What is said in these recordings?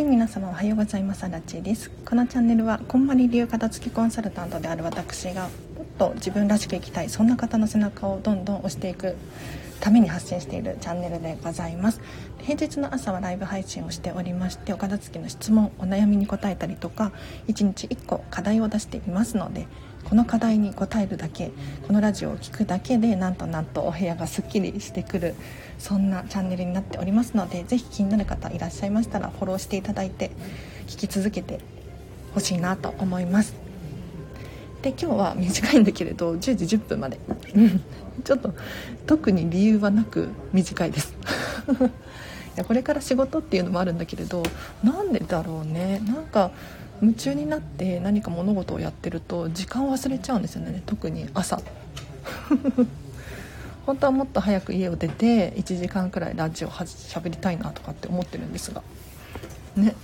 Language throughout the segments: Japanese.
はい皆様おはようございます。アラチです。このチャンネルはこんまり流片付きコンサルタントである私がもっと自分らしく生きたいそんな方の背中をどんどん押していくために発信しているチャンネルでございます。平日の朝はライブ配信をしておりましてお片付けの質問お悩みに答えたりとか1日1個課題を出していますのでこの課題に答えるだけこのラジオを聴くだけでなんとなんとお部屋がすっきりしてくるそんなチャンネルになっておりますのでぜひ気になる方いらっしゃいましたらフォローしていただいて聞き続けてほしいなと思います。で今日は短いんだけれど10時10分まで。ちょっと特に理由はなく短いです。いやこれから仕事っていうのもあるんだけれどなんでだろうね。なんか夢中になって何か物事をやってると時間を忘れちゃうんですよね。特に朝。本当はもっと早く家を出て1時間くらいラジオはしゃべりたいなとかって思ってるんですが。ね。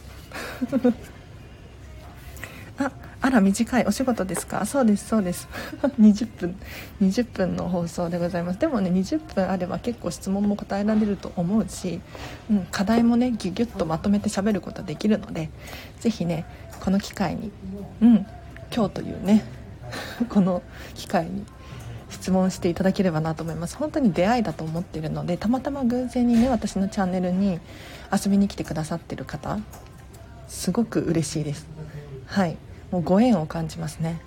あ あら短い。お仕事ですか？そうですそうです。20分。20分の放送でございます。でもね20分あれば結構質問も答えられると思うし、うん、課題もねギュギュッとまとめて喋ることできるので是非ねこの機会にうん今日というね この機会に質問していただければなと思います。本当に出会いだと思ってるのでたまたま偶然にね私のチャンネルに遊びに来てくださってる方すごく嬉しいです。はい。もうご縁を感じますね。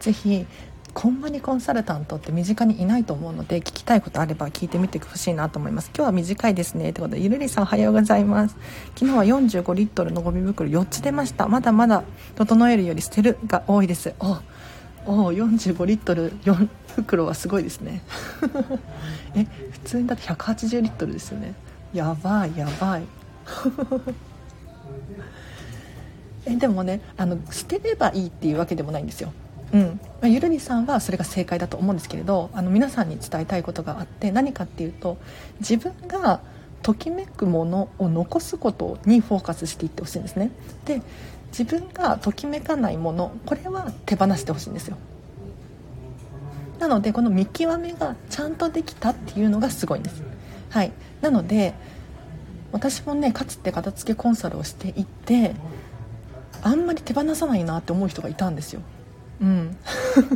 ぜひこんまりコンサルタントって身近にいないと思うので聞きたいことあれば聞いてみてほしいなと思います。今日は短いですね。ってことでゆるりさんおはようございます。昨日は45リットルのゴミ袋4つ出ました。まだまだ整えるより捨てるが多いです。おお45リットル4袋はすごいですね。え普通にだって180リットルですよね。やばいやばいえでもねあの捨てればいいっていうわけでもないんですよ。うん。まあ、ゆるりさんはそれが正解だと思うんですけれどあの皆さんに伝えたいことがあって何かっていうと自分がときめくものを残すことにフォーカスしていってほしいんですね。で自分がときめかないものこれは手放してほしいんですよ。なのでこの見極めがちゃんとできたっていうのがすごいんです。はい。なので私もねかつて片付けコンサルをしていてあんまり手放さないなって思う人がいたんですよ。うん。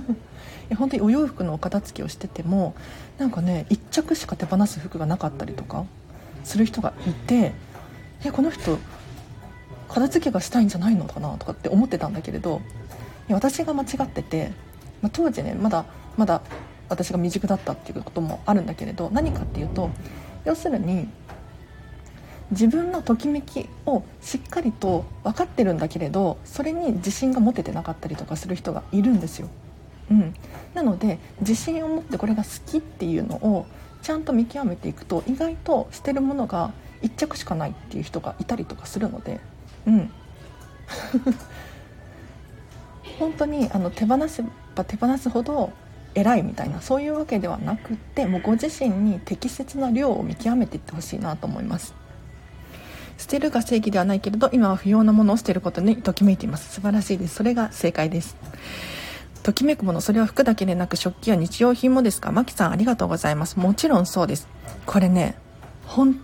本当にお洋服のお片付けをしててもなんかね1着しか手放す服がなかったりとかする人がいてえこの人片付けがしたいんじゃないのかなとかって思ってたんだけれど私が間違ってて、まあ、当時ねまだまだ私が未熟だったっていうこともあるんだけれど何かっていうと要するに自分のときめきをしっかりと分かってるんだけれどそれに自信が持ててなかったりとかする人がいるんですよ、うん、なので自信を持ってこれが好きっていうのをちゃんと見極めていくと意外と捨てるものが1着しかないっていう人がいたりとかするので。うん。本当にあの手放せば手放すほど偉いみたいなそういうわけではなくってもうご自身に適切な量を見極めていってほしいなと思います。捨てるが正義ではないけれど今は不要なものを捨てることにときめいています。素晴らしいです。それが正解です。ときめくものそれは服だけでなく食器や日用品もですか？マキさんありがとうございます。もちろんそうです。これね本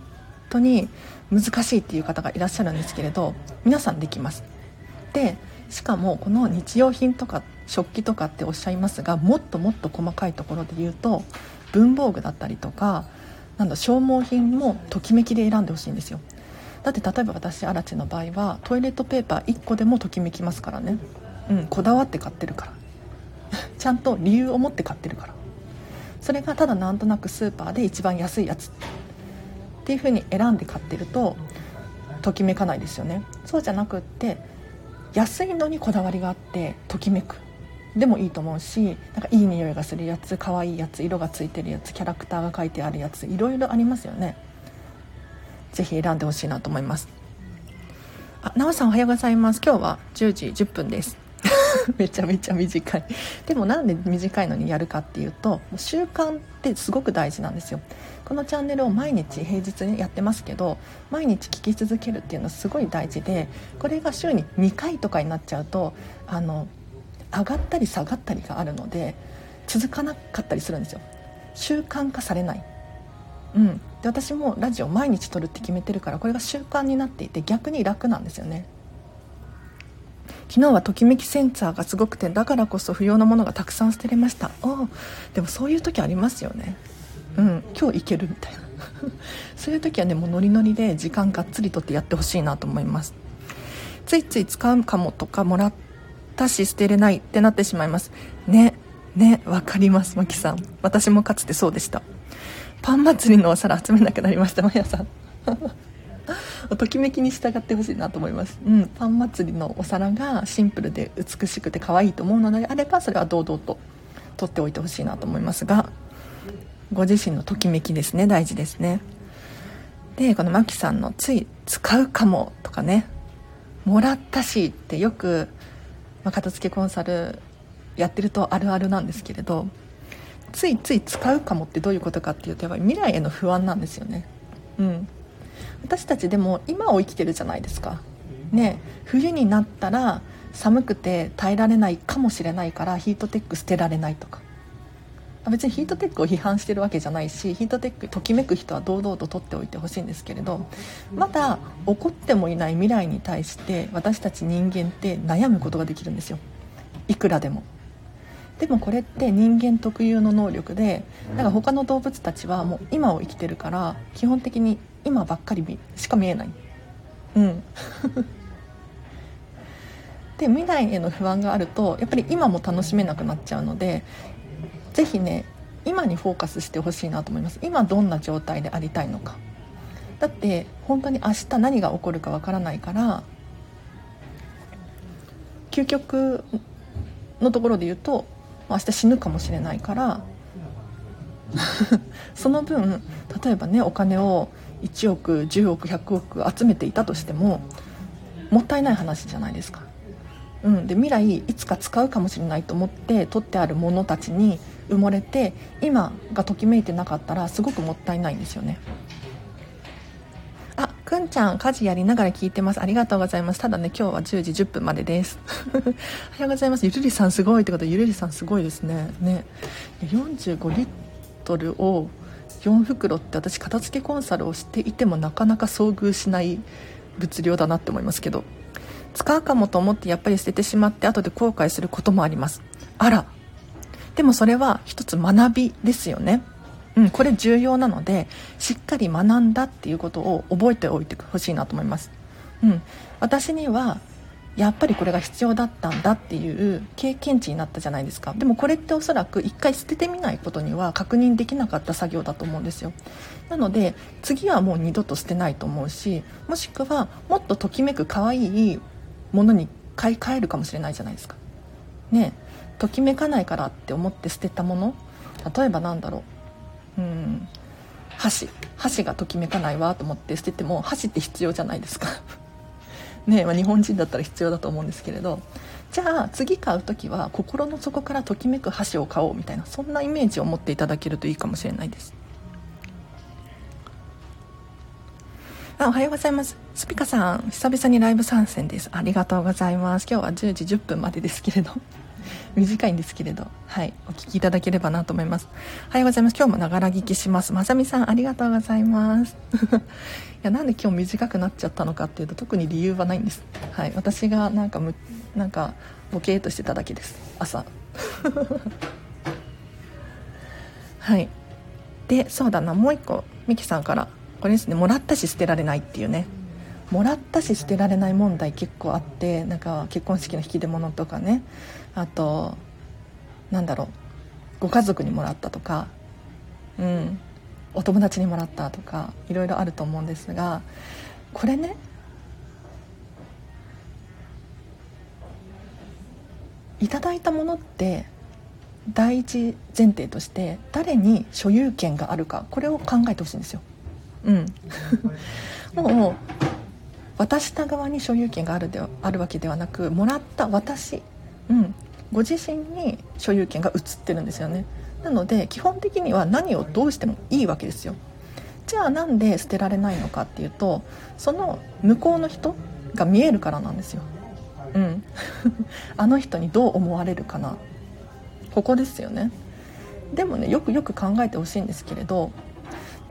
当に難しいっていう方がいらっしゃるんですけれど皆さんできます。でしかもこの日用品とか食器とかっておっしゃいますがもっともっと細かいところで言うと文房具だったりとかなんだ消耗品もときめきで選んでほしいんですよ。だって例えば私アラチの場合はトイレットペーパー1個でもときめきますからね。うんこだわって買ってるから。ちゃんと理由を持って買ってるから。それがただなんとなくスーパーで一番安いやつっていう風に選んで買ってるとときめかないですよね。そうじゃなくって安いのにこだわりがあってときめく。でもいいと思うしなんかいい匂いがするやつ可愛いやつ色がついてるやつキャラクターが書いてあるやついろいろありますよね。ぜひ選んでほしいなと思います。あ、なおさんおはようございます。今日は10時10分です。めちゃめちゃ短い。でもなんで短いのにやるかっていうと習慣ってすごく大事なんですよ。このチャンネルを毎日平日にやってますけど毎日聞き続けるっていうのはすごい大事でこれが週に2回とかになっちゃうとあの上がったり下がったりがあるので続かなかったりするんですよ。習慣化されない。うん、で私もラジオ毎日撮るって決めてるからこれが習慣になっていて逆に楽なんですよね。昨日はときめきセンサーがすごくてだからこそ不要なものがたくさん捨てれました。おでもそういう時ありますよね。うん。今日いけるみたいな。そういう時はねもうノリノリで時間がっつりとってやってほしいなと思います。ついつい使うかもとかもらったし捨てれないってなってしまいます。ね。ね。わかりますマキさん。私もかつてそうでした。パン祭りのお皿集めなくなりましたマヤさん。ときめきに従ってほしいなと思います、うん、パン祭りのお皿がシンプルで美しくて可愛いと思うのであればそれは堂々と取っておいてほしいなと思いますがご自身のときめきですね。大事ですね。でこのマキさんのつい使うかもとかね。もらったしってよく、まあ、片付けコンサルやってるとあるあるなんですけれどついつい使うかもってどういうことかっていうとやっぱり未来への不安なんですよね。うん。私たちでも今を生きてるじゃないですか。ね。冬になったら寒くて耐えられないかもしれないからヒートテック捨てられないとか。別にヒートテックを批判してるわけじゃないしヒートテックときめく人は堂々と取っておいてほしいんですけれどまだ起こってもいない未来に対して私たち人間って悩むことができるんですよ。いくらでもでもこれって人間特有の能力でだか他の動物たちはもう今を生きてるから基本的に今ばっかりしか見えない。うん。で未来への不安があるとやっぱり今も楽しめなくなっちゃうのでぜひね今にフォーカスしてほしいなと思います。今どんな状態でありたいのか。だって本当に明日何が起こるかわからないから究極のところで言うと明日死ぬかもしれないから その分例えばねお金を1億10億100億集めていたとしてももったいない話じゃないですか、うん、で未来いつか使うかもしれないと思って取ってあるものたちに埋もれて今がときめいてなかったらすごくもったいないんですよね。くんちゃん家事やりながら聞いてます。ありがとうございます。ただね今日は10時10分までです。おはようございます。ゆるりさんすごいってことでゆるりさんすごいですね。ね。45リットルを4袋って私片付けコンサルをしていてもなかなか遭遇しない物量だなって思いますけど。使うかもと思ってやっぱり捨ててしまって後で後悔することもあります。あら。でもそれは一つ学びですよね。うん、これ重要なのでしっかり学んだっていうことを覚えておいてほしいなと思います、うん、私にはやっぱりこれが必要だったんだっていう経験値になったじゃないですか。でもこれっておそらく一回捨ててみないことには確認できなかった作業だと思うんですよ。なので次はもう二度と捨てないと思うしもしくはもっとときめく可愛いものに買い替えるかもしれないじゃないですか。ねときめかないからって思って捨てたもの例えばなんだろう。うん。箸。箸がときめかないわと思って捨てても箸って必要じゃないですか。ねまあ、日本人だったら必要だと思うんですけれど。じゃあ次買う時は心の底からときめく箸を買おうみたいなそんなイメージを持っていただけるといいかもしれないです。あおはようございます。スピカさん久々にライブ参戦です。ありがとうございます。今日は10時10分までですけれど。短いんですけれど、はい、お聞きいただければなと思います。おはようございます。今日もながら聞きします。まさみさん、ありがとうございます。いや、なんで今日短くなっちゃったのかっていうと、特に理由はないんです。はい、私がなんかむ、なんか、ボケーとしてただけです。朝。はい。で、そうだな、もう一個、ミキさんから、これですね、もらったし捨てられないっていうね。もらったし捨てられない問題結構あってなんか結婚式の引き出物とかねあとなんだろう。ご家族にもらったとかうん。お友達にもらったとかいろいろあると思うんですがこれねいただいたものって第一前提として誰に所有権があるかこれを考えてほしいんですよ。うん、もう渡した側に所有権があるであるわけではなくもらった私、うん、ご自身に所有権が移ってるんですよね。なので基本的には何をどうしてもいいわけですよ。じゃあなんで捨てられないのかっていうとその向こうの人が見えるからなんですよ。うん。あの人にどう思われるかな。ここですよね。でもねよくよく考えてほしいんですけれど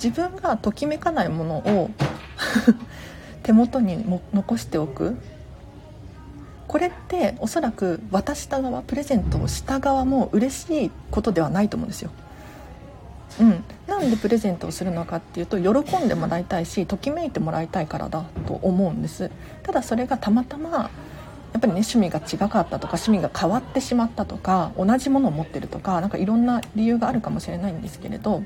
自分がときめかないものを 手元にも残しておく。これっておそらく渡した側プレゼントをした側も嬉しいことではないと思うんですよ。うん、なんでプレゼントをするのかっていうと喜んでもらいたいしときめいてもらいたいからだと思うんですただそれがたまたまやっぱりね趣味が違かったとか趣味が変わってしまったとか同じものを持ってるとか何かいろんな理由があるかもしれないんですけれど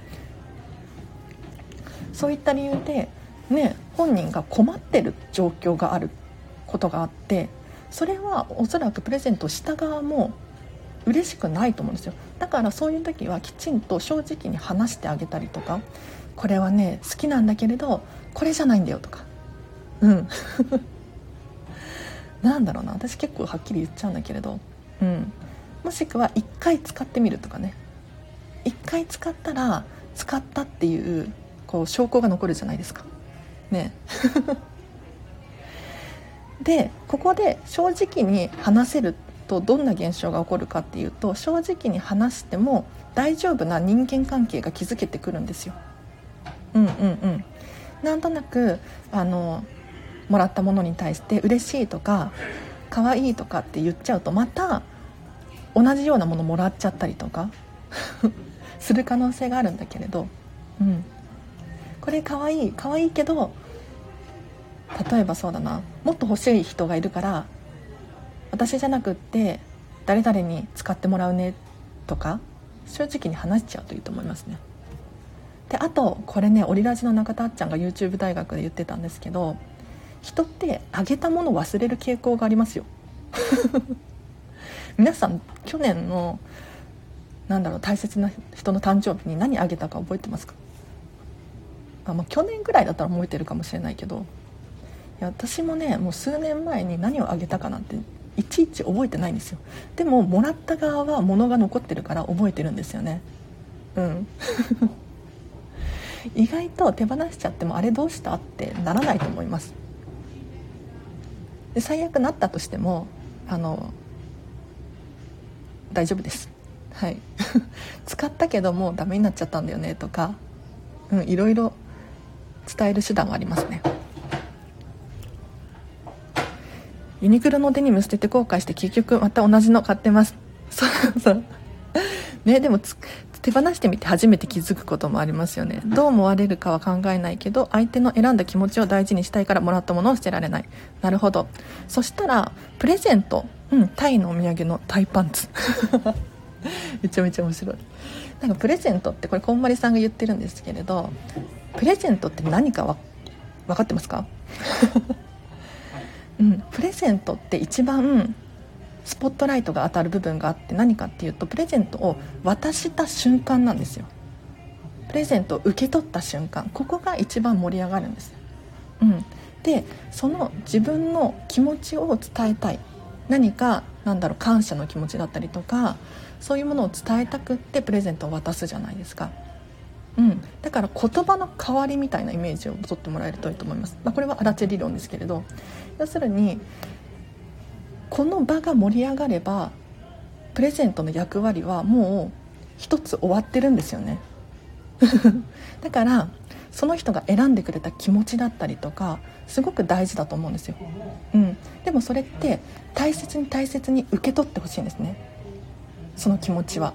そういった理由でね本人が困ってる状況があることがあってそれはおそらくプレゼントした側も嬉しくないと思うんですよ。だからそういう時はきちんと正直に話してあげたりとかこれはね好きなんだけれどこれじゃないんだよとか。うん。なんだろうな。私結構はっきり言っちゃうんだけれど。うん。もしくは1回使ってみるとかね。1回使ったら使ったっていうこう証拠が残るじゃないですか。ね。でここで正直に話せるとどんな現象が起こるかっていうと正直に話しても大丈夫な人間関係が築けてくるんですよ。うんうんうん。なんとなくあのもらったものに対して嬉しいとか可愛いとかって言っちゃうとまた同じようなものもらっちゃったりとか する可能性があるんだけれど、うん、これ可愛い可愛いけど例えばそうだな。もっと欲しい人がいるから私じゃなくって誰々に使ってもらうねとか正直に話しちゃうといいと思いますね。であとこれねオリラジの中田あっちゃんが YouTube 大学で言ってたんですけど人ってあげたものを忘れる傾向がありますよ。皆さん去年のなんだろう大切な人の誕生日に何あげたか覚えてますか？あ、まあ、去年ぐらいだったら覚えてるかもしれないけど私もねもう数年前に何をあげたかなんていちいち覚えてないんですよ。でももらった側は物が残ってるから覚えてるんですよね。うん。意外と手放しちゃってもあれどうしたってならないと思います。で最悪なったとしてもあの大丈夫です。はい。使ったけどもうダメになっちゃったんだよねとか、うん、いろいろ伝える手段はありますね。ユニクロのデニム捨てて後悔して結局また同じの買ってます。そうそう。ねでも手放してみて初めて気づくこともありますよね。どう思われるかは考えないけど相手の選んだ気持ちを大事にしたいからもらったものを捨てられない。なるほど。そしたらプレゼント。うんタイのお土産のタイパンツ。めちゃめちゃ面白い。なんかプレゼントってこれこんまりさんが言ってるんですけれどプレゼントって何か分かってますか？うん、プレゼントって一番スポットライトが当たる部分があって何かっていうとプレゼントを渡した瞬間なんですよ。プレゼントを受け取った瞬間ここが一番盛り上がるんです、うん、でその自分の気持ちを伝えたい。何かなんだろう感謝の気持ちだったりとかそういうものを伝えたくってプレゼントを渡すじゃないですか。うん、だから言葉の代わりみたいなイメージを取ってもらえるといいと思います、まあ、これはアラチェ理論ですけれど。要するにこの場が盛り上がればプレゼントの役割はもう一つ終わってるんですよね。だからその人が選んでくれた気持ちだったりとかすごく大事だと思うんですよ、うん、でもそれって大切に大切に受け取ってほしいんですね。その気持ちは。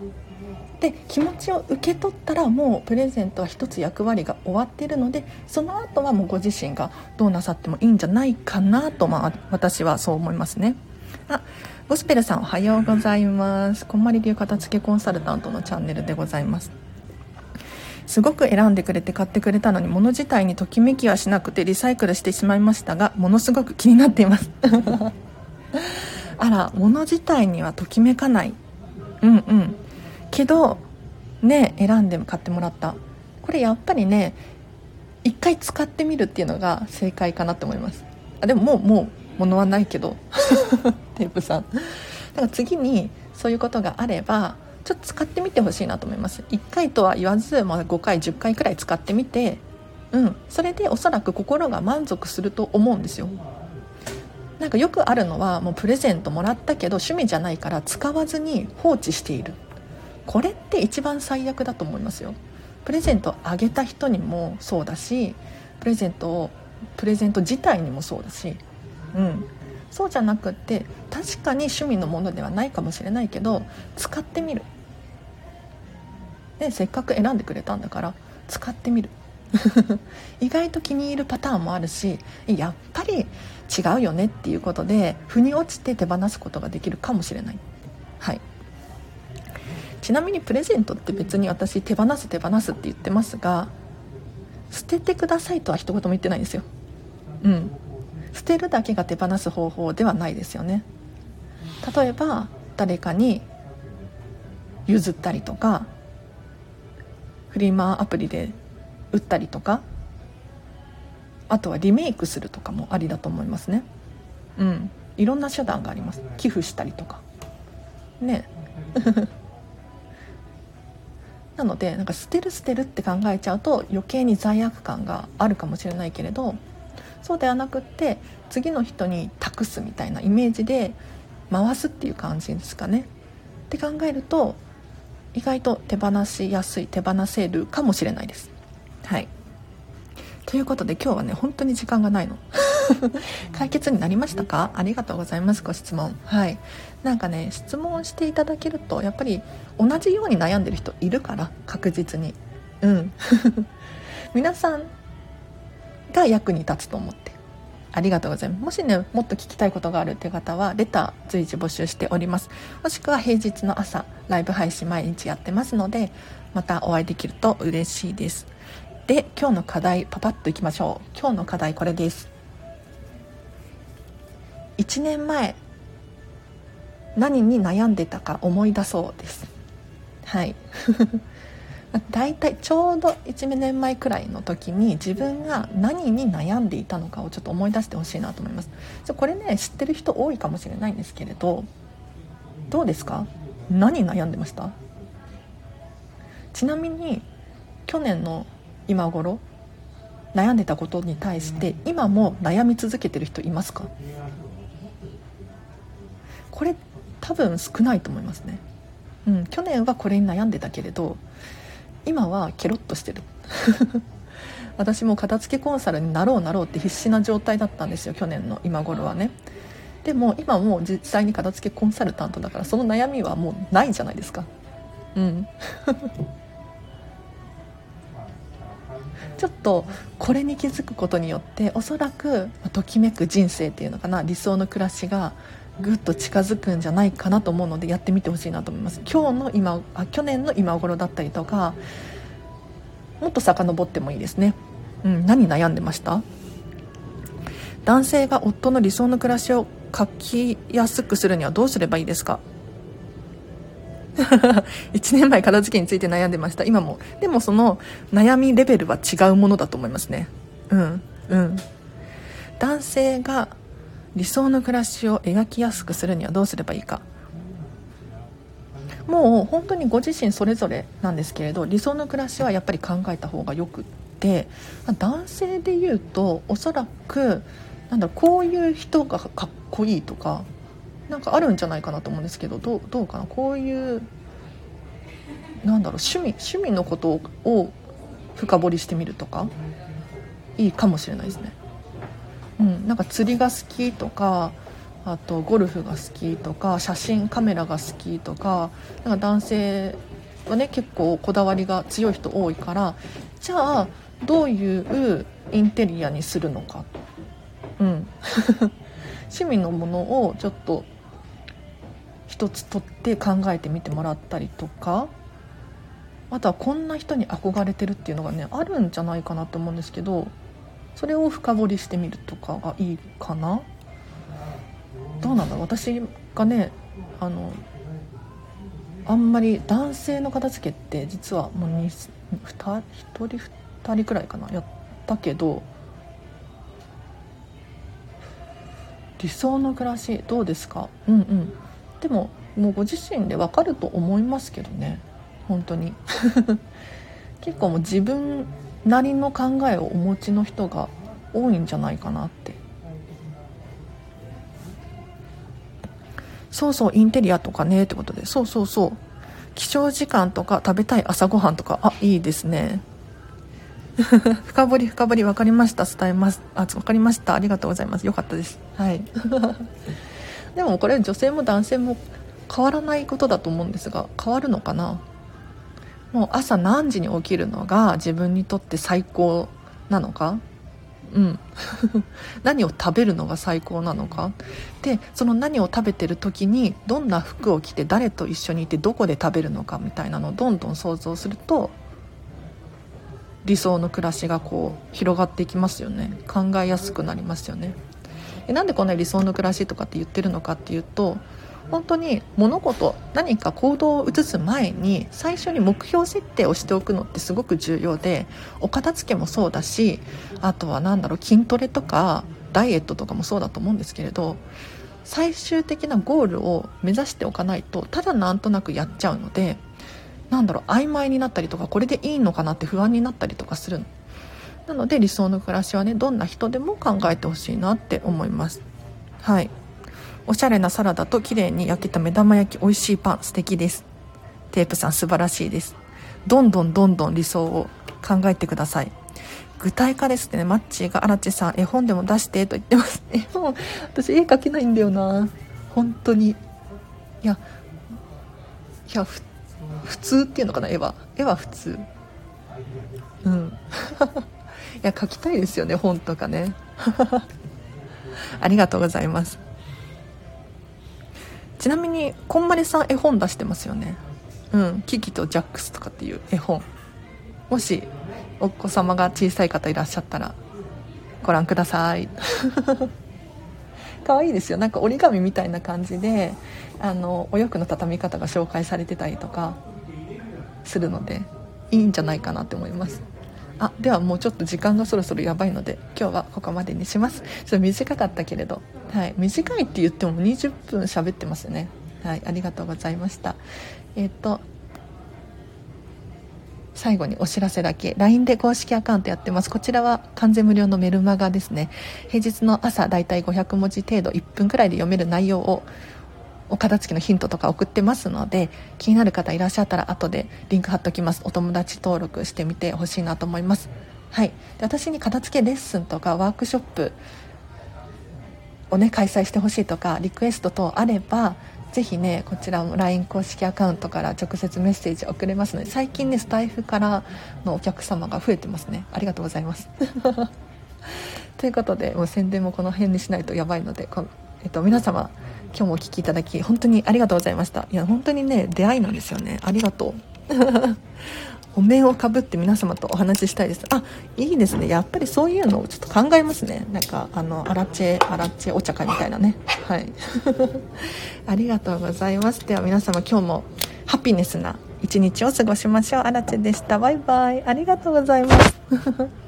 で気持ちを受け取ったらもうプレゼントは一つ役割が終わっているのでその後はもうご自身がどうなさってもいいんじゃないかなと、まあ、私はそう思いますね。あゴスペルさんおはようございます。こんまり流片付けコンサルタントのチャンネルでございます。すごく選んでくれて買ってくれたのに物自体にときめきはしなくてリサイクルしてしまいましたがものすごく気になっています。あら物自体にはときめかない。うんうん。けどね選んで買ってもらった。これやっぱりね一回使ってみるっていうのが正解かなと思います。あでももうもう物はないけど。テープさん。だから次にそういうことがあればちょっと使ってみてほしいなと思います。1回とは言わず、まあ、5回10回くらい使ってみてうん。それでおそらく心が満足すると思うんですよ。なんかよくあるのはもうプレゼントもらったけど趣味じゃないから使わずに放置している。これって一番最悪だと思いますよ。プレゼントあげた人にもそうだしプレゼントをプレゼント自体にもそうだし、うん、そうじゃなくって確かに趣味のものではないかもしれないけど使ってみる。でせっかく選んでくれたんだから使ってみる。意外と気に入るパターンもあるしやっぱり違うよねっていうことで腑に落ちて手放すことができるかもしれない。はい。ちなみにプレゼントって別に私手放す手放すって言ってますが捨ててくださいとは一言も言ってないんですよ。うん。捨てるだけが手放す方法ではないですよね。例えば誰かに譲ったりとかフリマアプリで売ったりとかあとはリメイクするとかもありだと思いますね。うん。いろんな手段があります。寄付したりとか。ね。なのでなんか捨てる捨てるって考えちゃうと余計に罪悪感があるかもしれないけれどそうではなくって次の人に託すみたいなイメージで回すっていう感じですかね。って考えると意外と手放しやすい手放せるかもしれないです。はい。ということで今日はね本当に時間がないの。解決になりましたか？ありがとうございますご質問。はい。なんかね質問していただけるとやっぱり同じように悩んでる人いるから確実に。うん。皆さんが役に立つと思って。ありがとうございます。もしねもっと聞きたいことがあるっていう方はレター随時募集しております。もしくは平日の朝ライブ配信毎日やってますのでまたお会いできると嬉しいです。で今日の課題パパッといきましょう。今日の課題これです。1年前何に悩んでたか思い出そうです。はい。大体ちょうど1年前くらいの時に自分が何に悩んでいたのかをちょっと思い出してほしいなと思います。これね知ってる人多いかもしれないんですけれどどうですか？何悩んでました？ちなみに去年の今頃悩んでたことに対して今も悩み続けてる人いますか？これ多分少ないと思いますね、うん、去年はこれに悩んでたけれど今はケロッとしてる。私も片付けコンサルになろうなろうって必死な状態だったんですよ去年の今頃はね。でも今もう実際に片付けコンサルタントだからその悩みはもうないじゃないですか。うん。ちょっとこれに気づくことによっておそらくときめく人生っていうのかな理想の暮らしがぐっと近づくんじゃないかなと思うのでやってみてほしいなと思います。今日の今あ去年の今頃だったりとかもっと遡ってもいいですね、うん、何悩んでました？男性が夫の理想の暮らしを書きやすくするにはどうすればいいですか？1年前片付けについて悩んでました。今も。でもその悩みレベルは違うものだと思いますね。うんうん。男性が理想の暮らしを描きやすくするにはどうすればいいかもう本当にご自身それぞれなんですけれど理想の暮らしはやっぱり考えた方がよくって男性で言うとおそらくなんだこういう人がかっこいいとかなんかあるんじゃないかなと思うんですけどどうどうかな？こういうなんだろう趣味趣味のことを深掘りしてみるとかいいかもしれないですね。うん、なんか釣りが好きとかあとゴルフが好きとか写真カメラが好きとかなんか男性はね結構こだわりが強い人多いからじゃあどういうインテリアにするのか、うん、趣味のものをちょっと一つ取って考えてみてもらったりとかあとはこんな人に憧れてるっていうのがねあるんじゃないかなと思うんですけどそれを深掘りしてみるとかがいいかな？どうなんだ私がねあのあんまり男性の片付けって実はもう 2, 人1人2人くらいかな？やったけど理想の暮らしどうですか？うんうん。でももうご自身でわかると思いますけどね。本当に。結構もう自分なりの考えをお持ちの人が多いんじゃないかなって。そうそうインテリアとかねってことで。そうそうそう。起床時間とか食べたい朝ごはんとか。あいいですね。深掘り深掘り。分かりました。伝えます。あ分かりました。ありがとうございます。よかったです。はい。でもこれ女性も男性も変わらないことだと思うんですが変わるのかな？もう朝何時に起きるのが自分にとって最高なのか？うん。何を食べるのが最高なのか？でその何を食べてる時にどんな服を着て誰と一緒にいてどこで食べるのかみたいなのをどんどん想像すると理想の暮らしがこう広がっていきますよね。考えやすくなりますよね。えなんでこんな理想の暮らしとかって言ってるのかっていうと本当に物事何か行動を移す前に最初に目標設定をしておくのってすごく重要でお片付けもそうだしあとは何だろう筋トレとかダイエットとかもそうだと思うんですけれど最終的なゴールを目指しておかないとただなんとなくやっちゃうのでなんだろう曖昧になったりとかこれでいいのかなって不安になったりとかするなので理想の暮らしはねどんな人でも考えてほしいなって思います。はい。おしゃれなサラダと綺麗に焼けた目玉焼き美味しいパン素敵です。テープさん素晴らしいです。どんどんどんどん理想を考えてください。具体化ですね。マッチーが荒地さん絵本でも出してと言ってます。絵本私絵描けないんだよな。本当に。いやいや普通っていうのかな？絵は。絵は普通。うん。いや書きたいですよね。本とかね。ありがとうございます。ちなみにこんまりさん絵本出してますよね？うんキキとジャックスとかっていう絵本。もしお子様が小さい方いらっしゃったらご覧ください。可愛いですよ。なんか折り紙みたいな感じであのお洋服の畳み方が紹介されてたりとかするのでいいんじゃないかなって思います。あではもうちょっと時間がそろそろやばいので今日はここまでにします。ちょっと短かったけれど、はい、短いって言っても20分喋ってますね。はい。ありがとうございました。えっ、ー、と最後にお知らせだけ。LINE で公式アカウントやってます。こちらは完全無料のメルマガですね。平日の朝だいたい500文字程度1分くらいで読める内容をお片付けのヒントとか送ってますので気になる方いらっしゃったら後でリンク貼っておきます。お友達登録してみてほしいなと思います。はい。で私に片付けレッスンとかワークショップをね開催してほしいとかリクエスト等あればぜひねこちらも LINE 公式アカウントから直接メッセージ送れますので最近ねスタイフからのお客様が増えてますね。ありがとうございます。ということでもう宣伝もこの辺にしないとやばいのでこ、えっと、皆様今日もお聴きいただき本当にありがとうございました。いや本当にね出会いなんですよね。ありがとう。お面をかぶって皆様とお話ししたいです。あいいですね。やっぱりそういうのをちょっと考えますね。なんかあのアラチェアラチェお茶会みたいなね。はい。ありがとうございます。では皆様今日もハピネスな一日を過ごしましょう。アラチェでした。バイバイ。ありがとうございます。